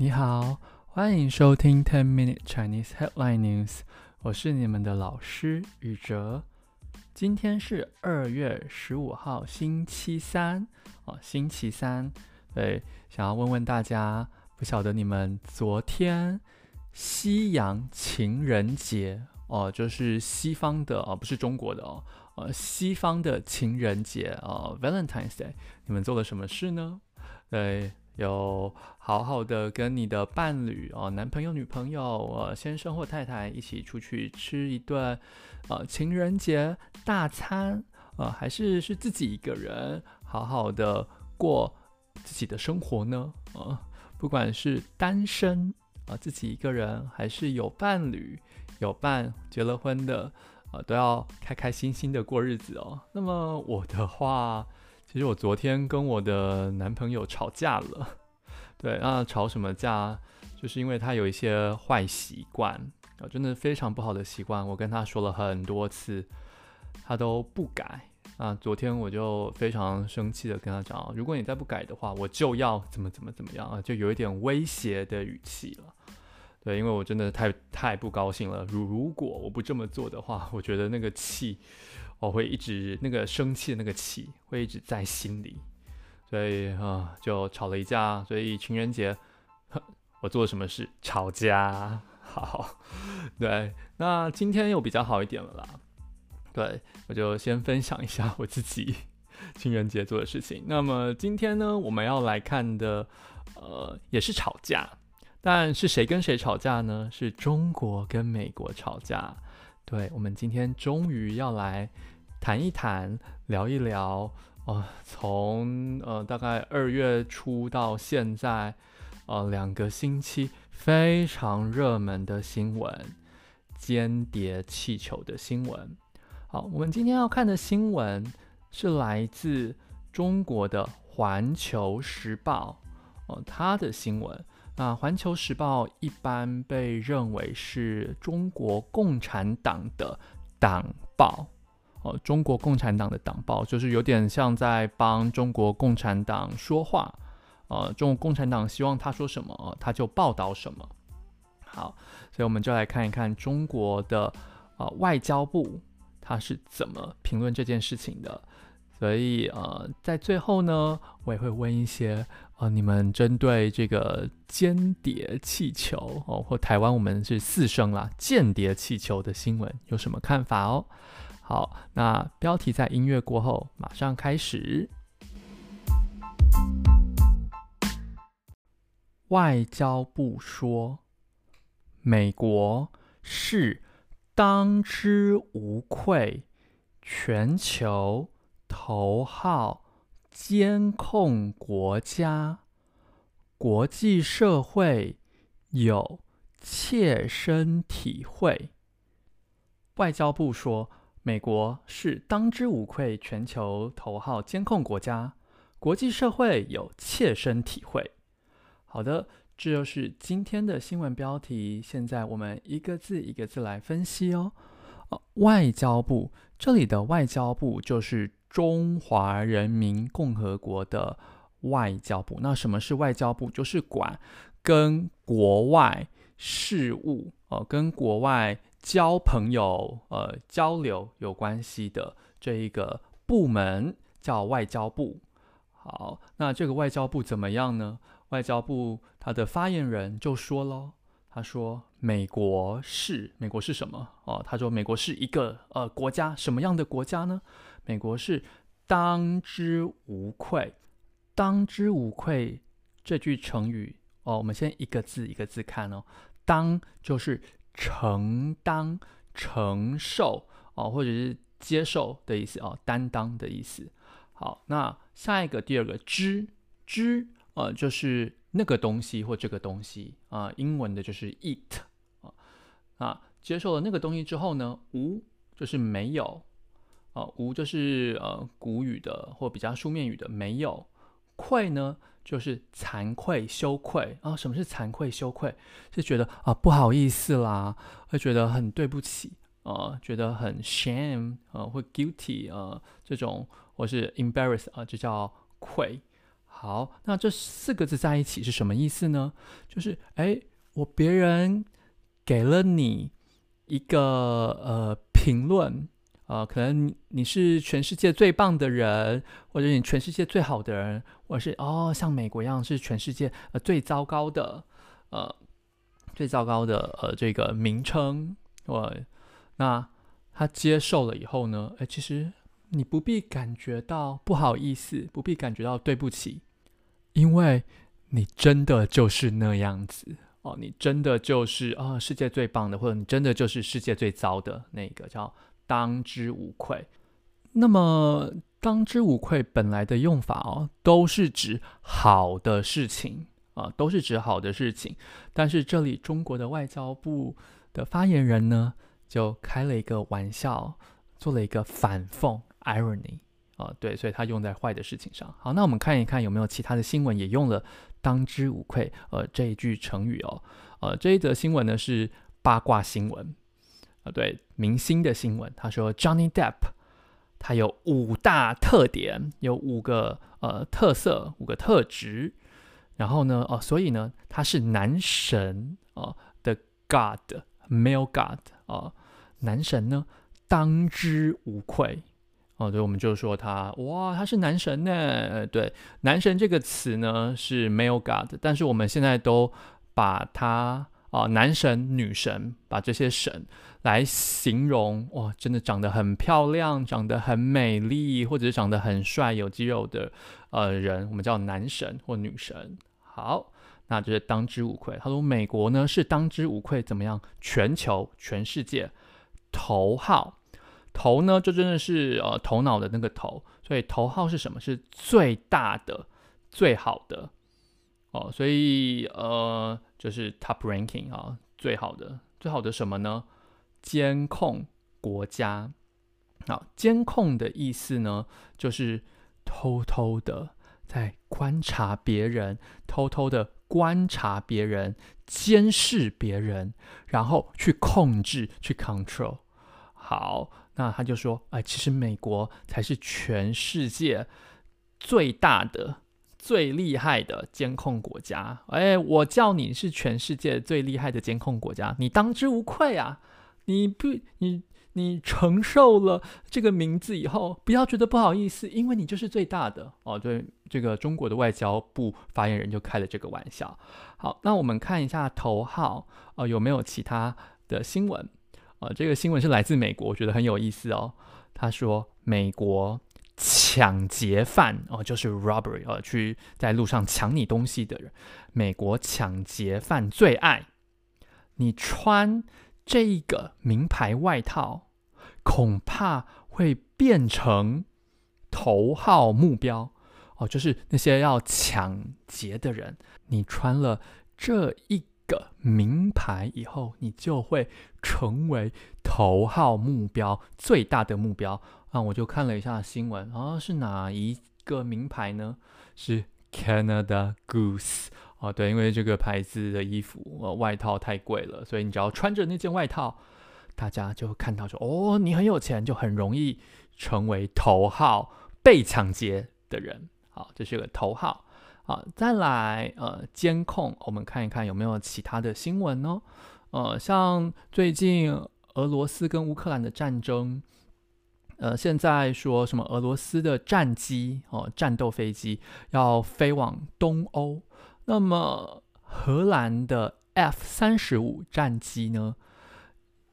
你好，欢迎收听 Ten Minute Chinese Headline News，我是你们的老师宇哲。今天是二月十五号，星期三哦，星期三。对，想要问问大家，不晓得你们昨天西洋情人节哦，就是西方的哦，不是中国的哦，呃，西方的情人节哦，Valentine's Day，你们做了什么事呢？对。有好好的跟你的伴侣哦，男朋友、女朋友、呃，先生或太太一起出去吃一顿呃情人节大餐，呃，还是是自己一个人好好的过自己的生活呢？呃，不管是单身啊，呃，自己一个人，还是有伴侣、有伴结了婚的，呃，都要开开心心的过日子哦。那么我的话。其实我昨天跟我的男朋友吵架了，对，那吵什么架？就是因为他有一些坏习惯，啊，真的非常不好的习惯。我跟他说了很多次，他都不改。啊，昨天我就非常生气的跟他讲，如果你再不改的话，我就要怎么怎么怎么样啊，就有一点威胁的语气了。对，因为我真的太太不高兴了。如如果我不这么做的话，我觉得那个气。我会一直那个生气的那个气会一直在心里，所以啊、就吵了一架。所以情人节，我做了什么事？吵架。好，对，那今天又比较好一点了啦。对，我就先分享一下我自己情人节做的事情。那么今天呢，我们要来看的，呃，也是吵架，但是谁跟谁吵架呢？是中国跟美国吵架。对，我们今天终于要来谈一谈、聊一聊，呃，从呃大概二月初到现在，呃两个星期非常热门的新闻——间谍气球的新闻。好，我们今天要看的新闻是来自中国的《环球时报》呃，它的新闻。那《环球时报》一般被认为是中国共产党的党报，哦，中国共产党的党报就是有点像在帮中国共产党说话，呃，中国共产党希望他说什么，他就报道什么。好，所以我们就来看一看中国的呃外交部他是怎么评论这件事情的。所以呃，在最后呢，我也会问一些呃，你们针对这个间谍气球哦，或台湾我们是四声啦，间谍气球的新闻有什么看法哦？好，那标题在音乐过后马上开始。外交部说，美国是当之无愧全球。头号监控国家，国际社会有切身体会。外交部说，美国是当之无愧全球头号监控国家，国际社会有切身体会。好的，这就是今天的新闻标题。现在我们一个字一个字来分析哦。哦，外交部，这里的外交部就是。中华人民共和国的外交部，那什么是外交部？就是管跟国外事务，呃，跟国外交朋友、呃，交流有关系的这一个部门叫外交部。好，那这个外交部怎么样呢？外交部它的发言人就说喽，他说：“美国是美国是什么？哦，他说美国是一个呃国家，什么样的国家呢？”美国是当之无愧，当之无愧这句成语哦，我们先一个字一个字看哦。当就是承担、承受哦，或者是接受的意思哦，担当的意思。好，那下一个第二个知知呃，就是那个东西或这个东西啊、英文的就是 it 啊。啊，接受了那个东西之后呢，无就是没有。啊，无就是呃古语的或比较书面语的没有，愧呢就是惭愧羞愧啊、什么是惭愧羞愧？是觉得啊、不好意思啦，会觉得很对不起啊、觉得很 shame 啊、呃，会 guilty 啊、这种，或是 embarrass 啊、就叫愧。好，那这四个字在一起是什么意思呢？就是哎，我别人给了你一个呃评论。呃，可能你是全世界最棒的人，或者你全世界最好的人，或者是哦，像美国一样是全世界呃最糟糕的，呃最糟糕的呃这个名称。呃，那他接受了以后呢，哎，其实你不必感觉到不好意思，不必感觉到对不起，因为你真的就是那样子哦，你真的就是啊、世界最棒的，或者你真的就是世界最糟的那个叫。当之无愧。那么，当之无愧本来的用法哦，都是指好的事情啊、都是指好的事情。但是这里中国的外交部的发言人呢，就开了一个玩笑，做了一个反讽 （irony） 啊、呃，对，所以他用在坏的事情上。好，那我们看一看有没有其他的新闻也用了“当之无愧”呃这一句成语哦。呃，这一则新闻呢是八卦新闻。啊，对，明星的新闻，他说 Johnny Depp，他有五大特点，有五个呃特色，五个特质，然后呢，哦，所以呢，他是男神哦的 God，male God 哦，男神呢当之无愧哦，所以我们就说他哇，他是男神呢，对，男神这个词呢是 male God，但是我们现在都把他。啊、男神、女神，把这些神来形容哇，真的长得很漂亮，长得很美丽，或者是长得很帅、有肌肉的呃人，我们叫男神或女神。好，那就是当之无愧。他说美国呢是当之无愧，怎么样？全球、全世界头号，头呢就真的是呃头脑的那个头，所以头号是什么？是最大的、最好的。哦，所以呃，就是 top ranking 啊，最好的，最好的什么呢？监控国家。好，监控的意思呢，就是偷偷的在观察别人，偷偷的观察别人，监视别人，然后去控制，去 control。好，那他就说，哎，其实美国才是全世界最大的。最厉害的监控国家，哎，我叫你是全世界最厉害的监控国家，你当之无愧啊！你不，你你承受了这个名字以后，不要觉得不好意思，因为你就是最大的哦。对，这个中国的外交部发言人就开了这个玩笑。好，那我们看一下头号哦，有没有其他的新闻？哦，这个新闻是来自美国，我觉得很有意思哦。他说美国。抢劫犯哦，就是 robbery 哦，去在路上抢你东西的人。美国抢劫犯最爱你穿这一个名牌外套，恐怕会变成头号目标哦，就是那些要抢劫的人。你穿了这一个名牌以后，你就会成为头号目标，最大的目标。啊，我就看了一下新闻，啊，是哪一个名牌呢？是 Canada Goose 哦，对，因为这个牌子的衣服，呃，外套太贵了，所以你只要穿着那件外套，大家就看到说，哦，你很有钱，就很容易成为头号被抢劫的人。好，这是个头号。好，再来，呃，监控，我们看一看有没有其他的新闻呢？呃，像最近俄罗斯跟乌克兰的战争。呃，现在说什么俄罗斯的战机哦，战斗飞机要飞往东欧，那么荷兰的 F 三十五战机呢，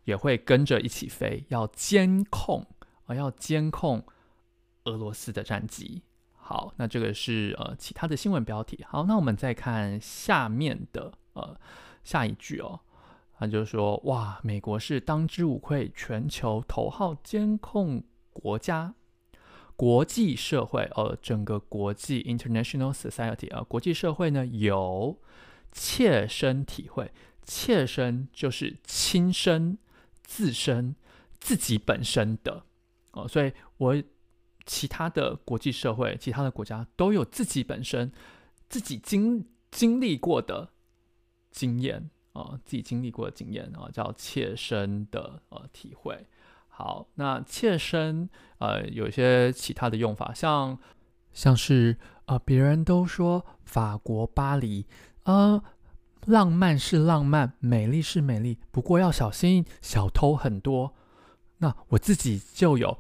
也会跟着一起飞，要监控啊、要监控俄罗斯的战机。好，那这个是呃其他的新闻标题。好，那我们再看下面的呃下一句哦。他就说哇，美国是当之无愧全球头号监控。国家、国际社会，呃，整个国际 （international society） 啊，国际社会呢有切身体会，切身就是亲身、自身、自己本身的哦，所以我其他的国际社会、其他的国家都有自己本身自己经经历过的经验啊，自己经历过的经验啊，叫切身的呃体会。好，那切身，呃，有一些其他的用法，像像是呃，别人都说法国巴黎，呃，浪漫是浪漫，美丽是美丽，不过要小心小偷很多。那我自己就有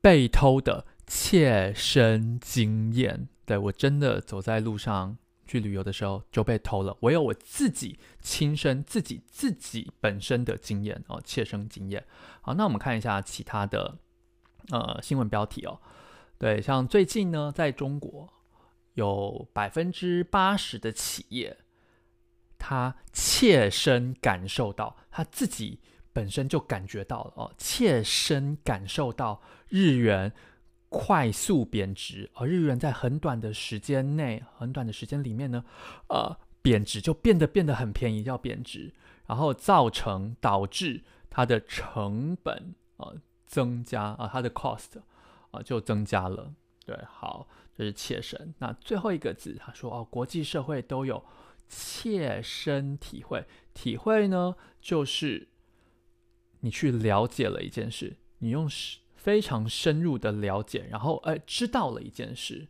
被偷的切身经验，对，我真的走在路上去旅游的时候就被偷了，我有我自己亲身自己自己本身的经验哦，切身经验。好，那我们看一下其他的呃新闻标题哦，对，像最近呢，在中国。有百分之八十的企业，他切身感受到，他自己本身就感觉到了哦，切身感受到日元快速贬值，而日元在很短的时间内，很短的时间里面呢，呃，贬值就变得变得很便宜，要贬值，然后造成导致它的成本呃增加啊、它的 cost 啊、就增加了，对，好。这是切身。那最后一个字，他说：“哦，国际社会都有切身体会。体会呢，就是你去了解了一件事，你用非常深入的了解，然后呃，知道了一件事，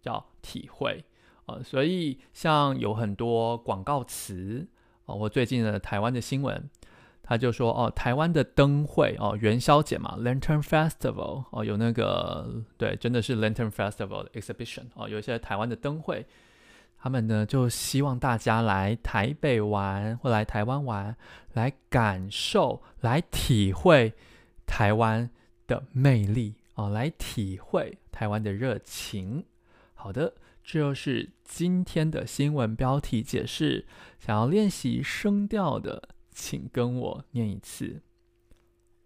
叫体会、呃。所以像有很多广告词啊、呃，我最近的台湾的新闻。”他就说哦，台湾的灯会哦，元宵节嘛，Lantern Festival 哦，有那个对，真的是 Lantern Festival exhibition 哦，有一些台湾的灯会，他们呢就希望大家来台北玩或来台湾玩，来感受、来体会台湾的魅力哦，来体会台湾的热情。好的，这就是今天的新闻标题解释。想要练习声调的。请跟我念一次。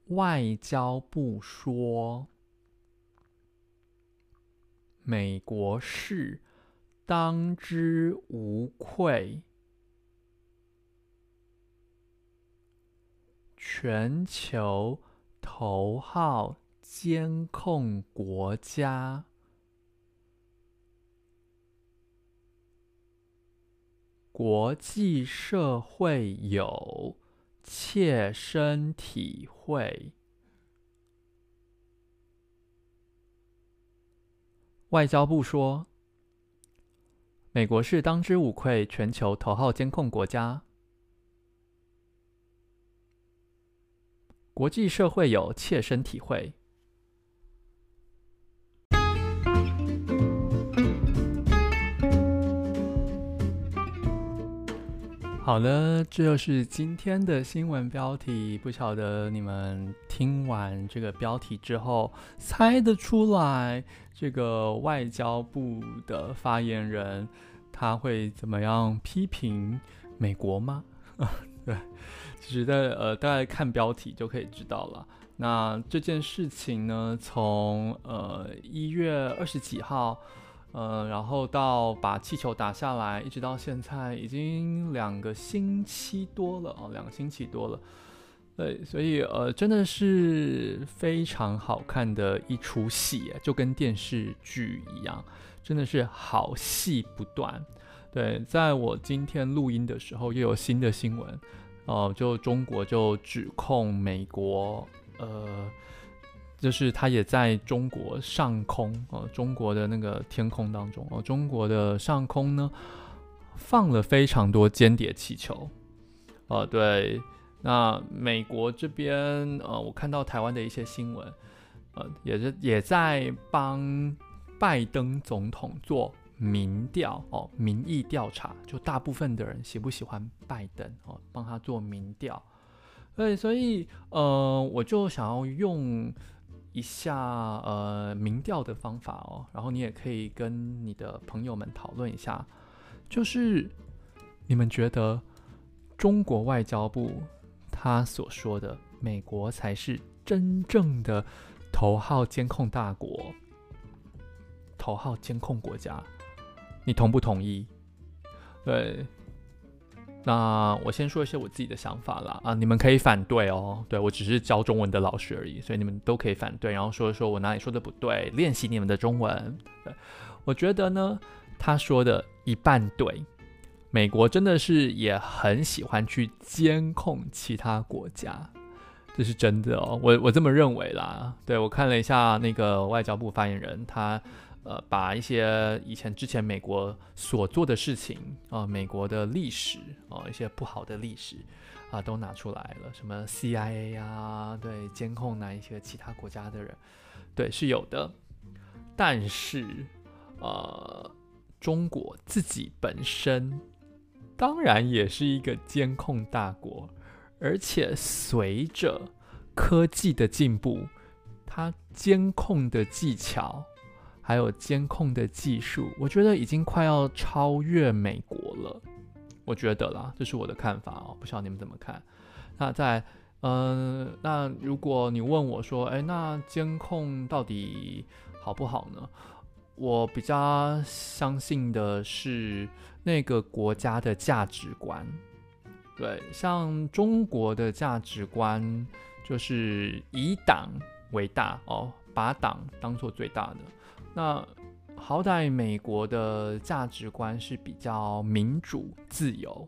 外交部说，美国是当之无愧全球头号监控国家，国际社会有。切身体会。外交部说，美国是当之无愧全球头号监控国家，国际社会有切身体会。好了，这就是今天的新闻标题。不晓得你们听完这个标题之后，猜得出来这个外交部的发言人他会怎么样批评美国吗？对，其实在呃，大概看标题就可以知道了。那这件事情呢，从呃一月二十几号。呃，然后到把气球打下来，一直到现在已经两个星期多了哦，两个星期多了。对，所以呃，真的是非常好看的一出戏，就跟电视剧一样，真的是好戏不断。对，在我今天录音的时候，又有新的新闻，呃，就中国就指控美国，呃。就是他也在中国上空哦，中国的那个天空当中哦，中国的上空呢放了非常多间谍气球，哦，对，那美国这边呃，我看到台湾的一些新闻，呃，也是也在帮拜登总统做民调哦，民意调查，就大部分的人喜不喜欢拜登哦，帮他做民调，对，所以呃，我就想要用。一下呃民调的方法哦，然后你也可以跟你的朋友们讨论一下，就是你们觉得中国外交部他所说的美国才是真正的头号监控大国、头号监控国家，你同不同意？对。那我先说一些我自己的想法啦，啊，你们可以反对哦，对，我只是教中文的老师而已，所以你们都可以反对，然后说一说我哪里说的不对，练习你们的中文。对，我觉得呢，他说的一半对，美国真的是也很喜欢去监控其他国家，这是真的哦，我我这么认为啦。对，我看了一下那个外交部发言人，他呃，把一些以前之前美国所做的事情啊、呃，美国的历史啊、呃，一些不好的历史啊、都拿出来了，什么 CIA 啊，对，监控哪一些其他国家的人，对，是有的。但是，呃，中国自己本身当然也是一个监控大国，而且随着科技的进步，它监控的技巧。还有监控的技术，我觉得已经快要超越美国了。我觉得啦，这是我的看法哦，不知道你们怎么看？那在，嗯、那如果你问我说，哎，那监控到底好不好呢？我比较相信的是那个国家的价值观。对，像中国的价值观就是以党为大哦，把党当做最大的。那好歹美国的价值观是比较民主自由，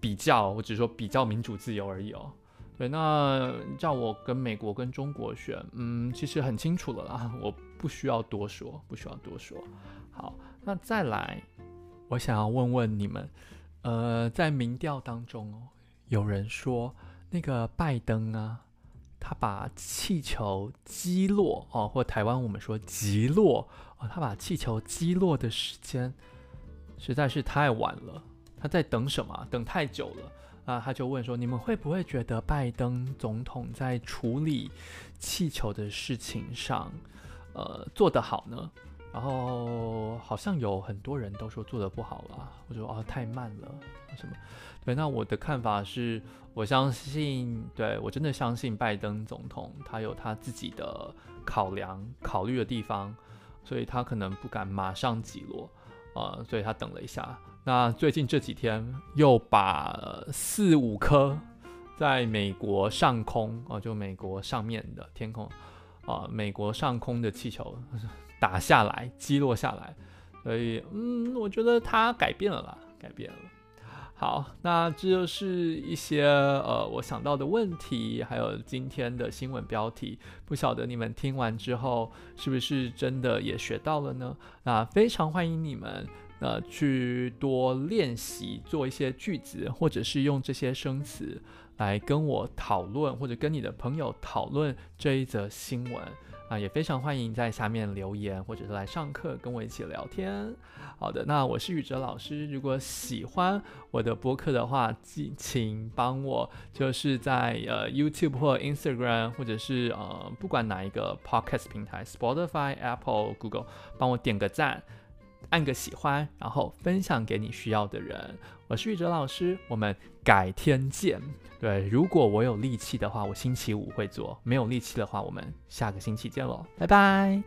比较我只说比较民主自由而已哦。对，那叫我跟美国跟中国选，嗯，其实很清楚了啦，我不需要多说，不需要多说。好，那再来，我想要问问你们，呃，在民调当中哦，有人说那个拜登啊。他把气球击落哦，或台湾我们说击落哦，他把气球击落的时间实在是太晚了。他在等什么？等太久了啊！他就问说：“你们会不会觉得拜登总统在处理气球的事情上，呃，做得好呢？”然后好像有很多人都说做的不好了，我说哦，太慢了什么？对，那我的看法是，我相信，对，我真的相信拜登总统他有他自己的考量、考虑的地方，所以他可能不敢马上击落，呃，所以他等了一下。那最近这几天又把四五颗在美国上空哦，就美国上面的天空啊，美国上空的气球。打下来，击落下来，所以，嗯，我觉得他改变了啦，改变了。好，那这就是一些呃我想到的问题，还有今天的新闻标题。不晓得你们听完之后是不是真的也学到了呢？那非常欢迎你们呃去多练习做一些句子，或者是用这些生词来跟我讨论，或者跟你的朋友讨论这一则新闻。啊，也非常欢迎在下面留言，或者是来上课跟我一起聊天。好的，那我是宇哲老师。如果喜欢我的播客的话，请请帮我就是在呃 YouTube 或 Instagram，或者是呃不管哪一个 Podcast 平台，Spotify、Apple、Google，帮我点个赞。按个喜欢，然后分享给你需要的人。我是玉哲老师，我们改天见。对，如果我有力气的话，我星期五会做；没有力气的话，我们下个星期见喽，拜拜。